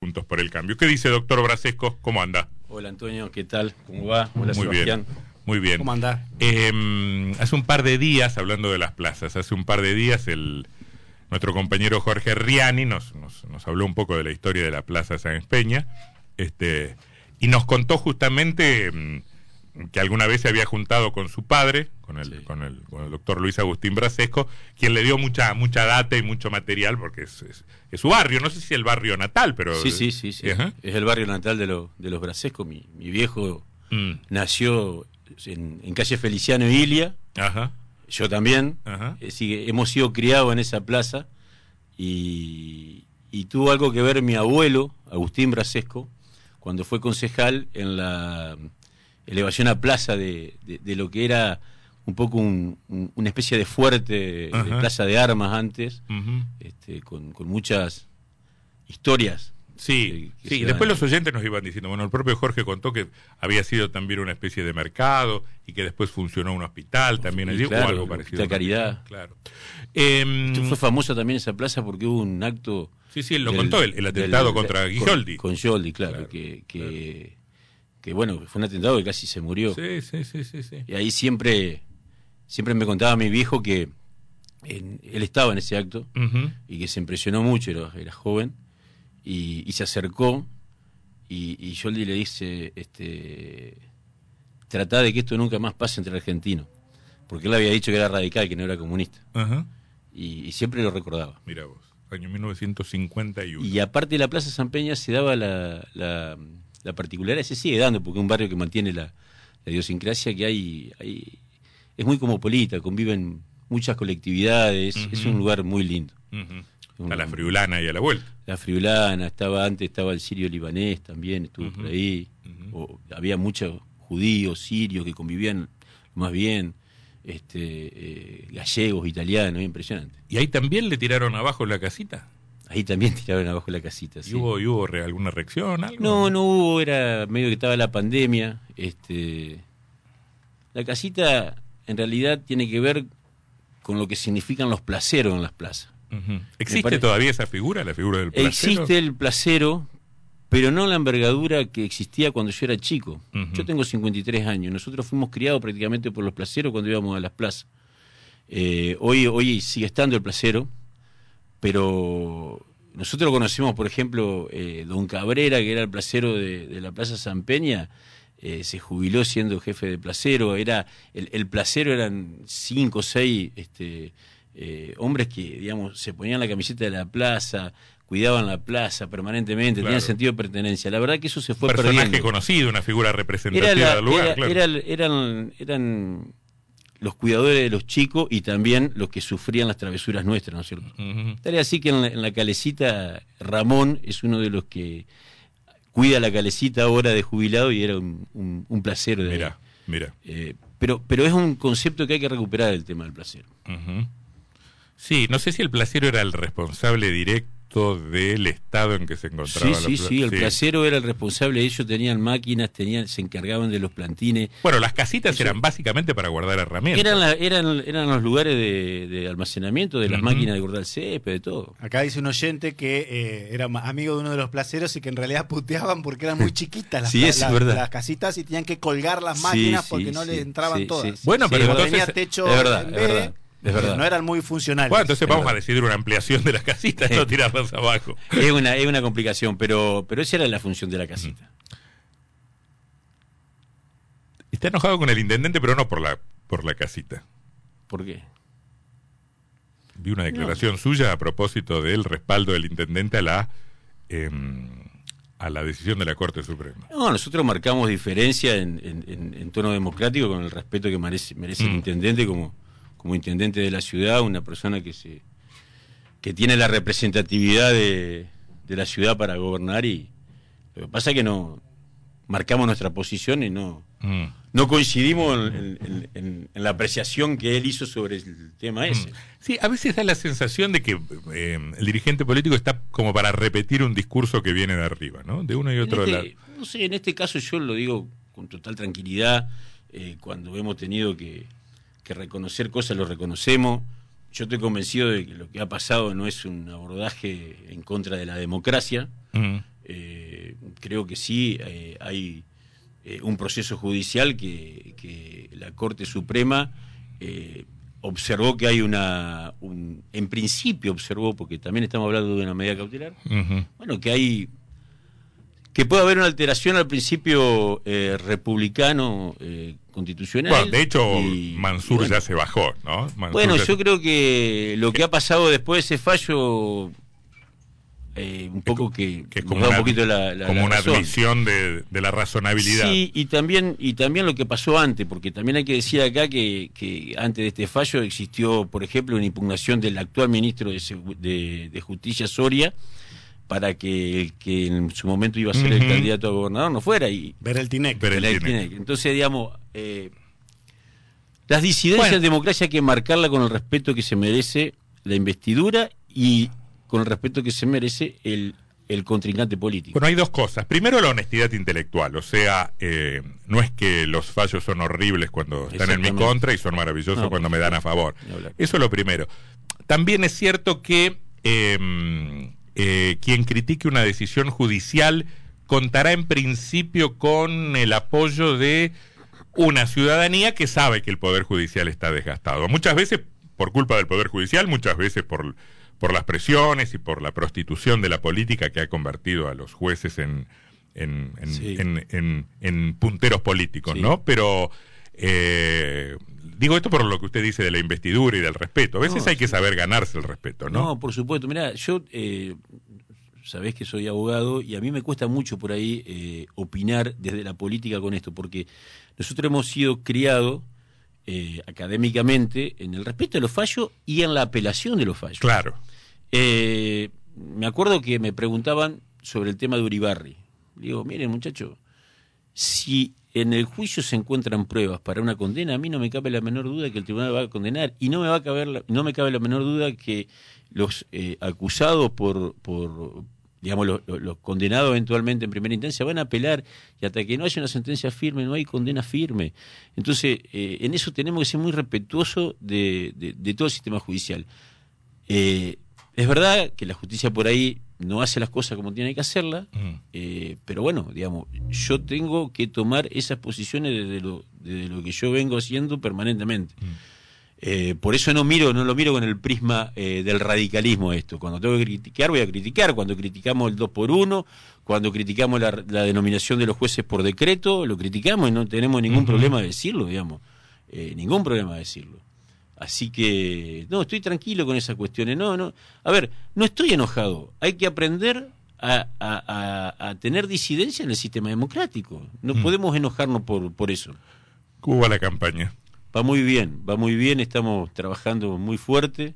Juntos por el Cambio. ¿Qué dice doctor Brasesco? ¿Cómo anda? Hola Antonio, ¿qué tal? ¿Cómo va? Hola Muy Sebastián. bien. Muy bien. ¿Cómo anda? Eh, hace un par de días, hablando de las plazas, hace un par de días el nuestro compañero Jorge Riani nos, nos, nos habló un poco de la historia de la Plaza San Peña este, y nos contó justamente mm, que alguna vez se había juntado con su padre, con el, Sí. con el, con el doctor Luis Agustín Brasesco, quien le dio mucha, mucha data y mucho material porque es, es- es su barrio, no sé si el barrio natal, pero... Sí, sí, sí. sí. Ajá. Es el barrio natal de, lo- de los Brasescos. Mi, mi viejo Mm, nació en, en calle Feliciano e Ilia. Ajá, Yo también. ajá. Eh, sí, hemos sido criados en esa plaza. Y, y tuvo algo que ver mi abuelo, Agustín Brasesco, cuando fue concejal en la elevación a plaza de, de- de lo que era un poco un- un- una especie de fuerte, de plaza de armas antes. este, con, con muchas historias. Sí, que sí. se y después los oyentes nos iban diciendo, bueno, el propio Jorge contó que había sido también una especie de mercado y que después funcionó un hospital también allí, claro, o algo parecido. Hospital Caridad. Claro. Em, Fue famosa también esa plaza porque hubo un acto... sí, sí, él lo del- contó, el, el atentado del- contra con- Guisoldi. Con, Gioldi, claro, Claro, que, que, que, bueno, fue un atentado que casi se murió. Sí, sí, sí, sí, sí. Y ahí siempre, siempre me contaba mi viejo que en- él estaba en ese acto y que se impresionó mucho, era, era joven, y, y se acercó y, y Yoldi le dice, este, trata de que esto nunca más pase entre argentinos, porque él había dicho que era radical, que no era comunista, y siempre lo recordaba. Mira vos, año 1951. Y aparte de la Plaza San Peña se daba la, la, la particularidad, se sigue dando, porque es un barrio que mantiene la, la idiosincrasia que hay, hay, es muy cosmopolita, conviven muchas colectividades, es un lugar muy lindo. A la friulana y a la vuelta. La Friulana, estaba antes, estaba el sirio libanés también, estuvo por ahí. O- había muchos judíos, sirios que convivían más bien, este, eh, gallegos, italianos, impresionante. ¿Y ahí también le tiraron abajo la casita? Ahí también tiraron abajo la casita. ¿Y sí. hubo, y hubo re- alguna reacción? Algo? No, no hubo, era medio que estaba la pandemia. Este, la casita en realidad tiene que ver con lo que significan los placeros en las plazas. ¿Existe parece- todavía esa figura, la figura del placero? Existe el placero, pero no la envergadura que existía cuando yo era chico. Ujú. Yo tengo 53 años. Nosotros fuimos criados prácticamente por los placeros cuando íbamos a las plazas. Eh, hoy, hoy sigue estando el placero, pero nosotros conocemos, por ejemplo, eh, Don Cabrera, que era el placero de, de la Plaza San Peña, eh, se jubiló siendo jefe de placero. Era, el, el placero eran cinco o seis este, eh, hombres que, digamos, se ponían la camiseta de la plaza, cuidaban la plaza permanentemente, Claro. tenían sentido de pertenencia. La verdad que eso se fue personaje perdiendo. conocido, una figura representativa Era la- del lugar, era- claro. era eran, eran los cuidadores de los chicos y también los que sufrían las travesuras nuestras, ¿no es cierto? Tal es así que en la, en la calecita Ramón es uno de los que cuida la calecita ahora de jubilado y era un, un, un placero de. Mira, mira. Eh, pero, pero es un concepto que hay que recuperar el tema del placero. Ujú. Sí, no sé si el placero era el responsable directo del estado en que se encontraba Sí, la sí, sí, el placero era el responsable, ellos tenían máquinas, tenían, se encargaban de los plantines. Bueno, las casitas Eso- eran básicamente para guardar herramientas. Eran, la- eran, eran los lugares de, de almacenamiento de las máquinas de el césped, de todo. Acá dice un oyente que eh, era amigo de uno de los placeros y que en realidad puteaban porque eran muy chiquitas las, Sí, eso es las- verdad. las casitas y tenían que colgar las máquinas sí, porque no sí, les entraban sí, todas. sí, Bueno, sí, pero entonces- tenía techo es verdad, en es B, verdad, es verdad. no eran muy funcionales. Bueno, entonces Es vamos a decidir una ampliación de las casitas, no tirarlas abajo. Es una, es una complicación, pero, pero esa era la función de la casita. Está enojado con el intendente, pero no por la, por la casita. ¿Por qué? Vi una declaración suya a propósito del respaldo del intendente a la em, a la decisión de la Corte Suprema. No, nosotros marcamos diferencia en, en- en- en tono democrático con el respeto que merece, merece el Mm. intendente como, como intendente de la ciudad, una persona que se que tiene la representatividad de, de la ciudad para gobernar y lo que pasa es que no marcamos nuestra posición y no Mm. no coincidimos en, en- en- en la apreciación que él hizo sobre el tema ese. Mm. Sí, a veces da la sensación de que eh, el dirigente político está como para repetir un discurso que viene de arriba, ¿no? De uno y otro este- lado. No sé, en este caso yo lo digo con total tranquilidad, eh, cuando hemos tenido que, que reconocer cosas, lo reconocemos. Yo estoy convencido de que lo que ha pasado no es un abordaje en contra de la democracia. Eh, creo que sí, eh, hay eh, un proceso judicial que, que la Corte Suprema observó que hay una, un- en principio observó, porque también estamos hablando de una medida cautelar, bueno, que hay, que puede haber una alteración al principio eh, republicano eh, constitucional. Bueno, de hecho, y- Mansur bueno, ya se bajó, ¿no? Mansur bueno, yo se- creo que lo que ha pasado después de ese fallo, eh, un poco que, que es nos como da una, un poquito la, la- como la una razón. admisión de, de la razonabilidad. Sí, y también, y también lo que pasó antes, porque también hay que decir acá que, que antes de este fallo existió, por ejemplo, una impugnación del actual ministro de, Segu- de- de Justicia Soria para que el que en su momento iba a ser el candidato a gobernador no fuera. Y, Ver el Tinec. Ver el Tinec. Tinec. Entonces, digamos, eh, las disidencias Bueno. en democracia hay que marcarla con el respeto que se merece la investidura y con el respeto que se merece el, el contrincante político. Bueno, hay dos cosas. Primero, la honestidad intelectual. O sea, eh, no es que los fallos son horribles cuando están en mi contra y son maravillosos No, cuando me dan a favor. Eso es lo primero. También es cierto que eh, eh, quien critique una decisión judicial contará en principio con el apoyo de una ciudadanía que sabe que el Poder Judicial está desgastado. Muchas veces por culpa del Poder Judicial, muchas veces por, por las presiones y por la prostitución de la política que ha convertido a los jueces en, en, en- Sí. en- punteros políticos, Sí. ¿no? Pero eh, digo esto por lo que usted dice de la investidura y del respeto. A veces No, hay que saber ganarse el respeto, ¿no? No, por supuesto. Mira, yo eh, sabés que soy abogado y a mí me cuesta mucho por ahí eh, opinar desde la política con esto, porque nosotros hemos sido criados eh, académicamente en el respeto de los fallos y en la apelación de los fallos. Claro. Me acuerdo que me preguntaban sobre el tema de Uribarri. Digo, miren muchacho, si en el juicio se encuentran pruebas para una condena, a mí no me cabe la menor duda que el tribunal va a condenar y no me va a caber la- no me cabe la menor duda que los eh, acusados por, por digamos los, condenados eventualmente en primera instancia van a apelar y hasta que no haya una sentencia firme no hay condena firme. Entonces eh, en eso tenemos que ser muy respetuosos de todo el sistema judicial. Eh, es verdad que la justicia por ahí no hace las cosas como tiene que hacerlas, Mm. eh, pero bueno, digamos, yo tengo que tomar esas posiciones desde lo, desde lo que yo vengo haciendo permanentemente. Mm. Eh, por eso no miro, no lo miro con el prisma eh, del radicalismo esto. Cuando tengo que criticar, voy a criticar. Cuando criticamos el 2 por 1 cuando criticamos la, la denominación de los jueces por decreto, lo criticamos y no tenemos ningún problema de decirlo, digamos. Eh, ningún problema de decirlo. Así que, no, estoy tranquilo con esas cuestiones. No, no. A ver, no estoy enojado. Hay que aprender a, a- a- a tener disidencia en el sistema democrático. No Mm. podemos enojarnos por, por eso. ¿Cómo va la campaña? Va muy bien, va muy bien, estamos trabajando muy fuerte.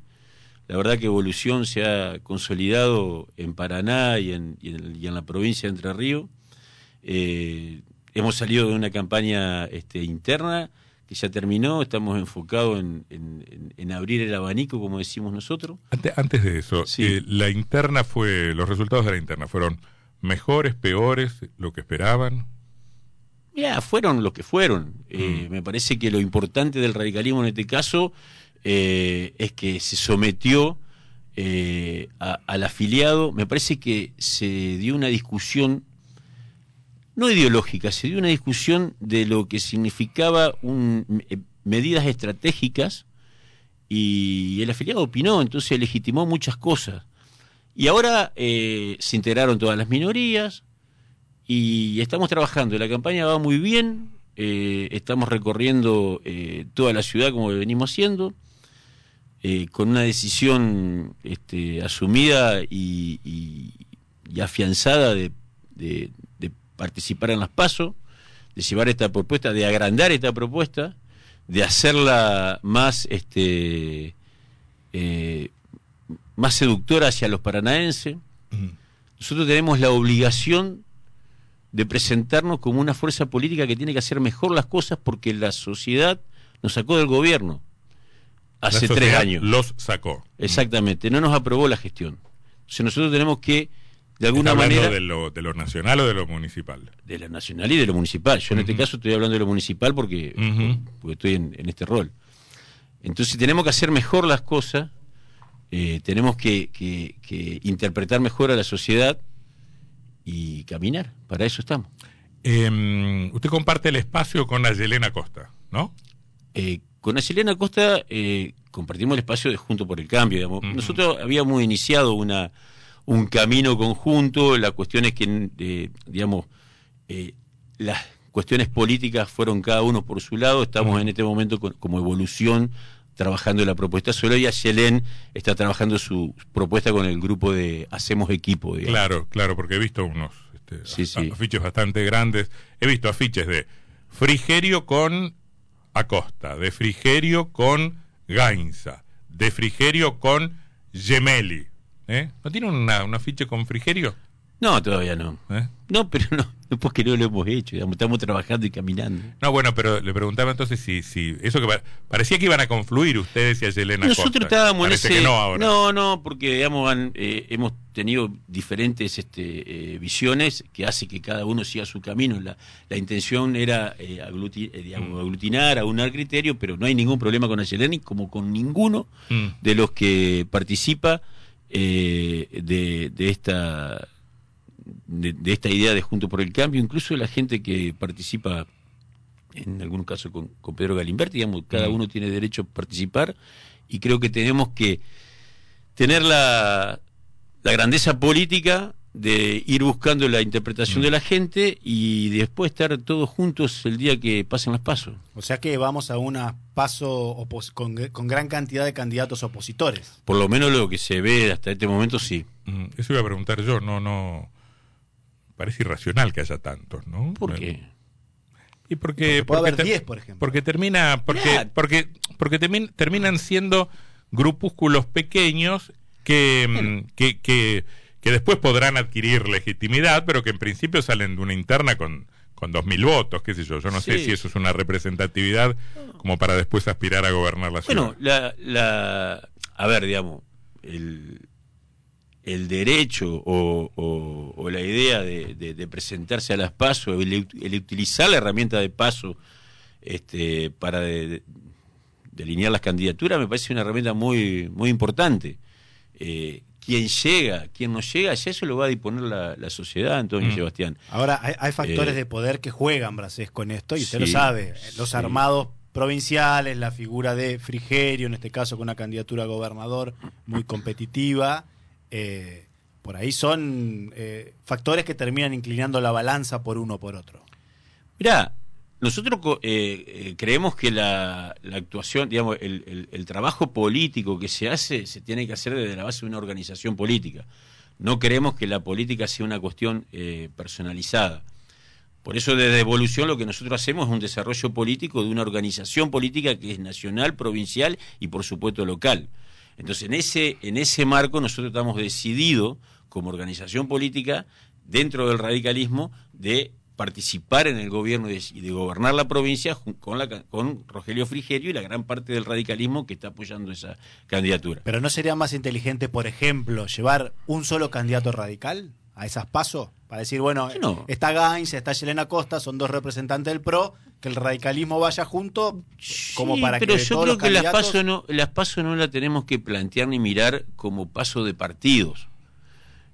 La verdad que Evolución se ha consolidado en Paraná y en, y en- y en la provincia de Entre Ríos. Eh, hemos salido de una campaña este, interna que ya terminó, estamos enfocados en, en- abrir el abanico, como decimos nosotros. Ante- Antes de eso, Sí. eh, la interna fue, los resultados de la interna fueron mejores, peores, lo que esperaban. Ya, fueron lo que fueron. Eh, Mm. Me parece que lo importante del radicalismo en este caso eh, es que se sometió a- al afiliado. Me parece que se dio una discusión, no ideológica, se dio una discusión de lo que significaba eh, medidas estratégicas y el afiliado opinó, entonces legitimó muchas cosas. Y ahora eh, se integraron todas las minorías, y estamos trabajando. La campaña va muy bien, eh, estamos recorriendo toda la ciudad como venimos haciendo, con una decisión este, asumida y, afianzada de participar en las pasos, de llevar esta propuesta, de agrandar esta propuesta, de hacerla más este eh, más seductora hacia los paranaenses. Nosotros tenemos la obligación de presentarnos como una fuerza política que tiene que hacer mejor las cosas porque la sociedad nos sacó del gobierno hace tres años. Los sacó. Exactamente, no nos aprobó la gestión. Entonces nosotros tenemos que, de ¿Está alguna hablando manera, de lo, de lo nacional o de lo municipal? de lo nacional y de lo municipal. Yo en este caso estoy hablando de lo municipal porque, estoy en, en este rol. Entonces tenemos que hacer mejor las cosas, eh, tenemos que, que- que interpretar mejor a la sociedad y caminar. Para eso estamos. Eh, usted comparte el espacio con Ayelena Costa, ¿no? Eh, con Ayelena Costa eh, compartimos el espacio de Junto por el Cambio. Digamos. Ujú. Nosotros habíamos iniciado una, un camino conjunto. La cuestión es que, eh, digamos, eh, las cuestiones políticas fueron cada uno por su lado. Estamos en este momento con- como evolución trabajando la propuesta solo y Ayelén está trabajando su propuesta con el grupo de Hacemos Equipo. digamos. Claro, claro, porque he visto unos este, Sí, a- sí. afiches bastante grandes. He visto afiches de Frigerio con Acosta, de Frigerio con Gainza, de Frigerio con Gemelli. ¿Eh? ¿No tiene una, un afiche con Frigerio? No, todavía no. ¿Eh? No, pero no, porque no lo hemos hecho. digamos, estamos trabajando y caminando. No, bueno, pero le preguntaba entonces si, si eso que pa- parecía que iban a confluir ustedes y Ayelena Nosotros Costa. estábamos en ese. que no ahora. no, no, porque digamos, han, eh, hemos tenido diferentes este, eh, visiones que hace que cada uno siga su camino. La, la intención era eh, agluti- eh, digamos, Mm. aglutinar, aunar criterio, pero no hay ningún problema con Ayeleni, como con ninguno Mm. de los que participa eh, de, de esta de, de esta idea de Junto por el Cambio, incluso la gente que participa en algún caso con, con Pedro Galimberti, digamos, cada Mm. uno tiene derecho a participar y creo que tenemos que tener la, la grandeza política de ir buscando la interpretación Mm. de la gente y después estar todos juntos el día que pasen los pasos. O sea que vamos a un paso con, con gran cantidad de candidatos opositores. Por lo menos lo que se ve hasta este momento sí. Mm, Eso iba a preguntar yo, no, no. Parece irracional que haya tantos, ¿no? ¿Por qué? Y porque, Puede porque haber ter- 10, por ejemplo. Porque termina, porque, porque, porque termin- terminan siendo grupúsculos pequeños que, mm, que, que, que después podrán adquirir legitimidad, pero que en principio salen de una interna con, con 2.000 votos, qué sé yo. Yo no sé si eso es una representatividad como para después aspirar a gobernar la ciudad. Bueno, la, la, a ver, digamos, el, el derecho o, o- o la idea de, de- de presentarse a las pasos, el, el utilizar la herramienta de paso este, para de- de- delinear las candidaturas me parece una herramienta muy, muy importante. Eh, quien llega, quien no llega, ya eso lo va a disponer la, la sociedad, Antonio Mm. Sebastián. Ahora, hay, hay factores Eh, de poder que juegan, Bracés, con esto, y usted sí, lo sabe. Los sí. armados provinciales, la figura de Frigerio, en este caso con una candidatura a gobernador muy competitiva, eh, por ahí son eh, factores que terminan inclinando la balanza por uno o por otro. Mirá, nosotros eh, eh, creemos que la, actuación, digamos, el trabajo político que se hace se tiene que hacer desde la base de una organización política. No creemos que la política sea una cuestión eh, personalizada. Por eso desde Evolución lo que nosotros hacemos es un desarrollo político de una organización política que es nacional, provincial y por supuesto local. Entonces en ese, en ese marco nosotros estamos decididos como organización política dentro del radicalismo de participar en el gobierno y de, y de gobernar la provincia con, la, con Rogelio Frigerio y la gran parte del radicalismo que está apoyando esa candidatura. Pero ¿no sería más inteligente, por ejemplo, llevar un solo candidato radical a esas pasos? Para decir, bueno, No. está Gainz, está Yelena Costa, son dos representantes del PRO, que el radicalismo vaya junto, como para pero que yo todos creo los que las candidatos- pasos no las paso no la tenemos que plantear ni mirar como paso de partidos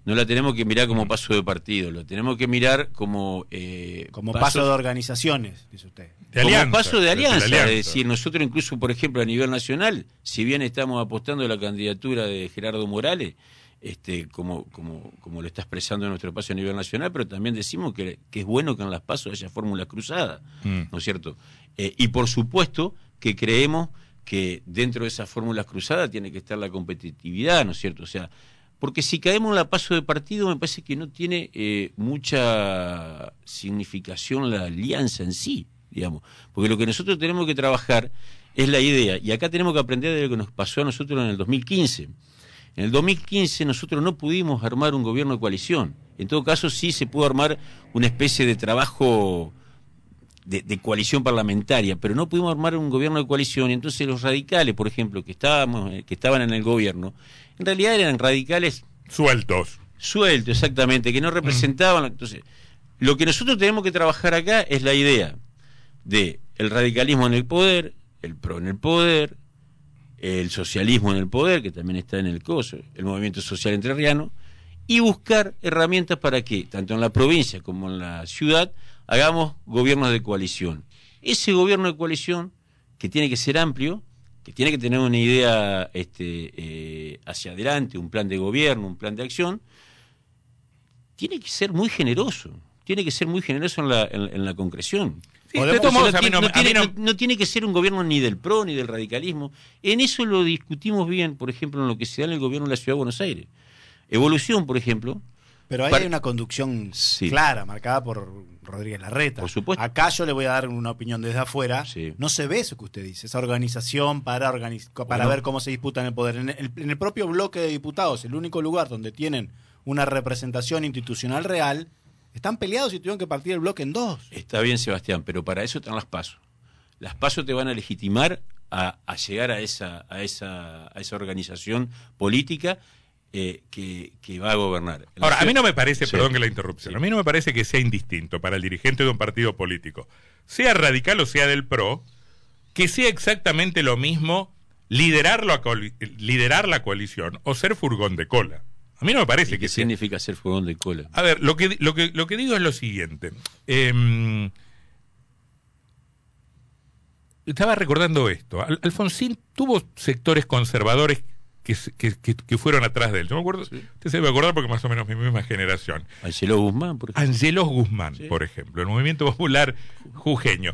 no la tenemos que mirar como paso de partido lo tenemos que mirar como eh, como paso de organizaciones, dice usted. De como alianza, paso de de alianza, es decir, nosotros incluso, por ejemplo, a nivel nacional, si bien estamos apostando a la candidatura de Gerardo Morales, este, como, como, como lo está expresando en nuestro espacio a nivel nacional, pero también decimos que, que es bueno que en las pasos haya fórmula cruzada, Mm. ¿no es cierto? Eh, y por supuesto que creemos que dentro de esas fórmulas cruzadas tiene que estar la competitividad, ¿no es cierto? O sea, porque si caemos en la paso de partido, me parece que no tiene eh, mucha significación la alianza en sí, digamos. Porque lo que nosotros tenemos que trabajar es la idea, y acá tenemos que aprender de lo que nos pasó a nosotros en el 2015. En el 2015 nosotros no pudimos armar un gobierno de coalición. En todo caso, sí se pudo armar una especie de trabajo de, de coalición parlamentaria, pero no pudimos armar un gobierno de coalición. Y entonces los radicales, por ejemplo, que estábamos, eh, que estaban en el gobierno, en realidad eran radicales Sueltos. sueltos, exactamente, que no representaban. Entonces, lo que nosotros tenemos que trabajar acá es la idea de el radicalismo en el poder, el PRO en el poder, el socialismo en el poder, que también está en el COSO, el movimiento social entrerriano, y buscar herramientas para que, tanto en la provincia como en la ciudad, hagamos gobiernos de coalición. Ese gobierno de coalición, que tiene que ser amplio, que tiene que tener una idea este, eh, hacia adelante, un plan de gobierno, un plan de acción, tiene que ser muy generoso, tiene que ser muy generoso en la, en, la concreción. no, tiene que ser un gobierno ni del PRO ni del radicalismo. En eso lo discutimos bien, por ejemplo, en lo que se da en el gobierno de la Ciudad de Buenos Aires. Evolución, por ejemplo. Pero ahí hay una conducción clara, marcada por Rodríguez Larreta. Por supuesto. Acá yo le voy a dar una opinión desde afuera. No se ve eso que usted dice, esa organización para, para ver cómo se disputan el poder. En el, en el propio bloque de diputados, el único lugar donde tienen una representación institucional real, están peleados y tuvieron que partir el bloque en dos. Está bien, Sebastián, pero para eso están las pasos. Las pasos te van a legitimar a, llegar a esa, a, esa, a esa organización política eh, que, va a gobernar. Ahora, a mí no me parece, perdón que la interrupción, a mí no me parece que sea indistinto para el dirigente de un partido político, sea radical o sea del PRO, que sea exactamente lo mismo liderar la coalición o ser furgón de cola. A mí no me parece que ¿Qué significa ser fogón de cola? A ver, lo que, lo que, lo que digo es lo siguiente. Em, estaba recordando esto. Alfonsín tuvo sectores conservadores que, que, fueron atrás de él. Yo me acuerdo, usted se debe acordar porque más o menos mi misma generación. Angelo Guzmán, por ejemplo. Angelo Guzmán, por ejemplo, el movimiento popular jujeño.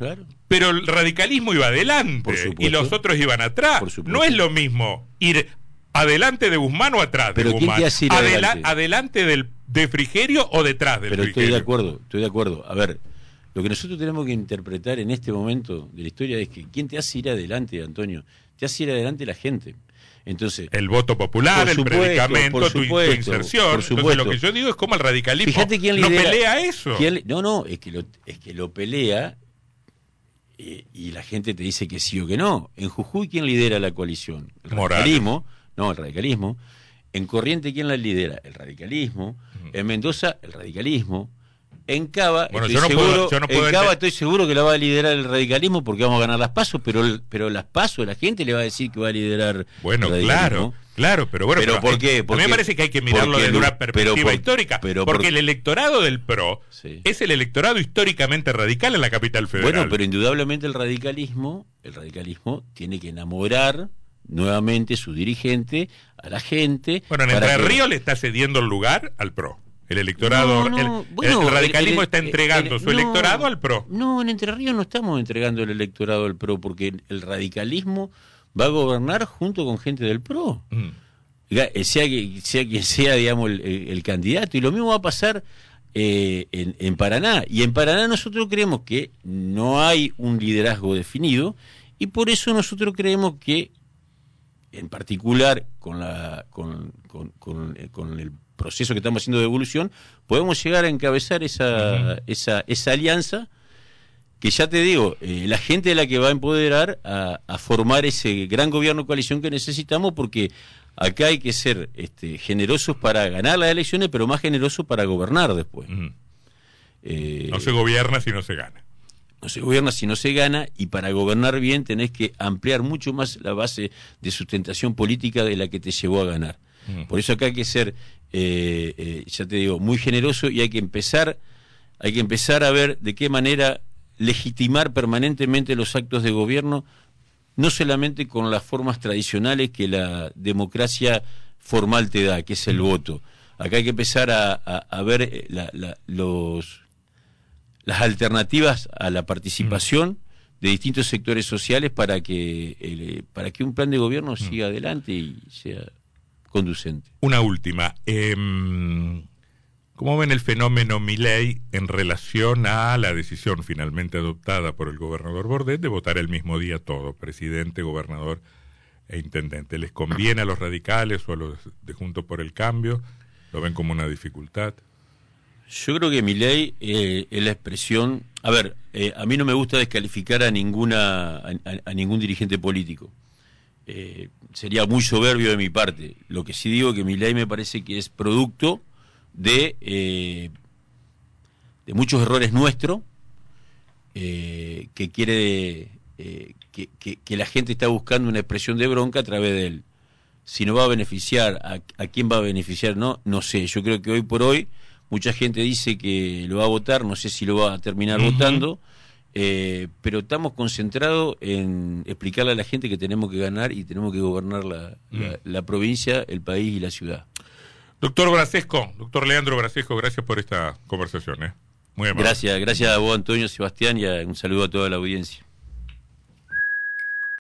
Pero el radicalismo iba adelante y los otros iban atrás. No es lo mismo ir ¿Adelante de Guzmán o atrás de Guzmán? adelante? del, de Frigerio o detrás del Pero estoy de acuerdo, estoy de acuerdo. A ver, lo que nosotros tenemos que interpretar en este momento de la historia es que ¿quién te hace ir adelante, Antonio? Te hace ir adelante la gente. Entonces, el voto popular, el predicamento, tu, inserción. Entonces, lo que yo digo es como el radicalismo Fíjate quién no pelea eso. no, no, es que lo, es que lo pelea eh, y la gente te dice que sí o que no. En Jujuy, ¿quién lidera la coalición? El radicalismo. No, el radicalismo. En Corriente, ¿quién la lidera? El radicalismo. En Mendoza, el radicalismo. En Cava, estoy, seguro, en Cava estoy seguro que la va a liderar el radicalismo porque vamos a ganar las pasos, pero, pero las pasos la gente le va a decir que va a liderar. Bueno, claro. Claro, pero bueno, pero, ¿por qué? a mí me parece que hay que mirarlo desde una perspectiva histórica, porque el electorado del PRO es el electorado históricamente radical en la capital federal. Bueno, pero indudablemente el radicalismo, el radicalismo tiene que enamorar nuevamente su dirigente a la gente. Bueno, en Entre Ríos le está cediendo el lugar al PRO. El electorado, el, radicalismo está entregando su electorado al PRO. No, en Entre Ríos no estamos entregando el electorado al PRO, porque el radicalismo va a gobernar junto con gente del PRO. Mm. Eh, sea, sea quien sea, digamos, el, candidato. Y lo mismo va a pasar eh, en, en Paraná. Y en Paraná nosotros creemos que no hay un liderazgo definido y por eso nosotros creemos que en particular con, la, con, eh, con, el proceso que estamos haciendo de evolución, podemos llegar a encabezar esa, esa, esa alianza que ya te digo, eh, la gente es la que va a empoderar a, formar ese gran gobierno coalición que necesitamos porque acá hay que ser este, generosos para ganar las elecciones, pero más generosos para gobernar después. Eh, no se gobierna si no se gana no se gobierna si no se gana y para gobernar bien tenés que ampliar mucho más la base de sustentación política de la que te llevó a ganar. Mm. Por eso acá hay que ser, eh, eh, ya te digo, muy generoso y hay que empezar, hay que empezar a ver de qué manera legitimar permanentemente los actos de gobierno, no solamente con las formas tradicionales que la democracia formal te da, que es el voto. Acá hay que empezar a, ver eh, los las alternativas a la participación de distintos sectores sociales para que eh, para que un plan de gobierno siga adelante y sea conducente. Una última. Eh, ¿Cómo ven el fenómeno Milei en relación a la decisión finalmente adoptada por el gobernador Bordet de votar el mismo día todo, presidente, gobernador e intendente? ¿Les conviene a los radicales o a los de Juntos por el Cambio? ¿Lo ven como una dificultad? Yo creo que mi ley eh, es la expresión. A ver, eh, a mí no me gusta descalificar a ninguna a, ningún dirigente político. Eh, sería muy soberbio de mi parte. Lo que sí digo es que mi ley me parece que es producto de de muchos errores nuestros que quiere que, que, la gente está buscando una expresión de bronca a través de él. Si nos va a beneficiar, a, a quién va a beneficiar, no, no sé. Yo creo que hoy por hoy mucha gente dice que lo va a votar, no sé si lo va a terminar votando, eh, pero estamos concentrados en explicarle a la gente que tenemos que ganar y tenemos que gobernar la, la- la provincia, el país y la ciudad. Doctor Brasesco, doctor Leandro Brasesco, gracias por esta conversación. ¿eh? Muy amable. Gracias, gracias a vos Antonio, Sebastián y a- un saludo a toda la audiencia.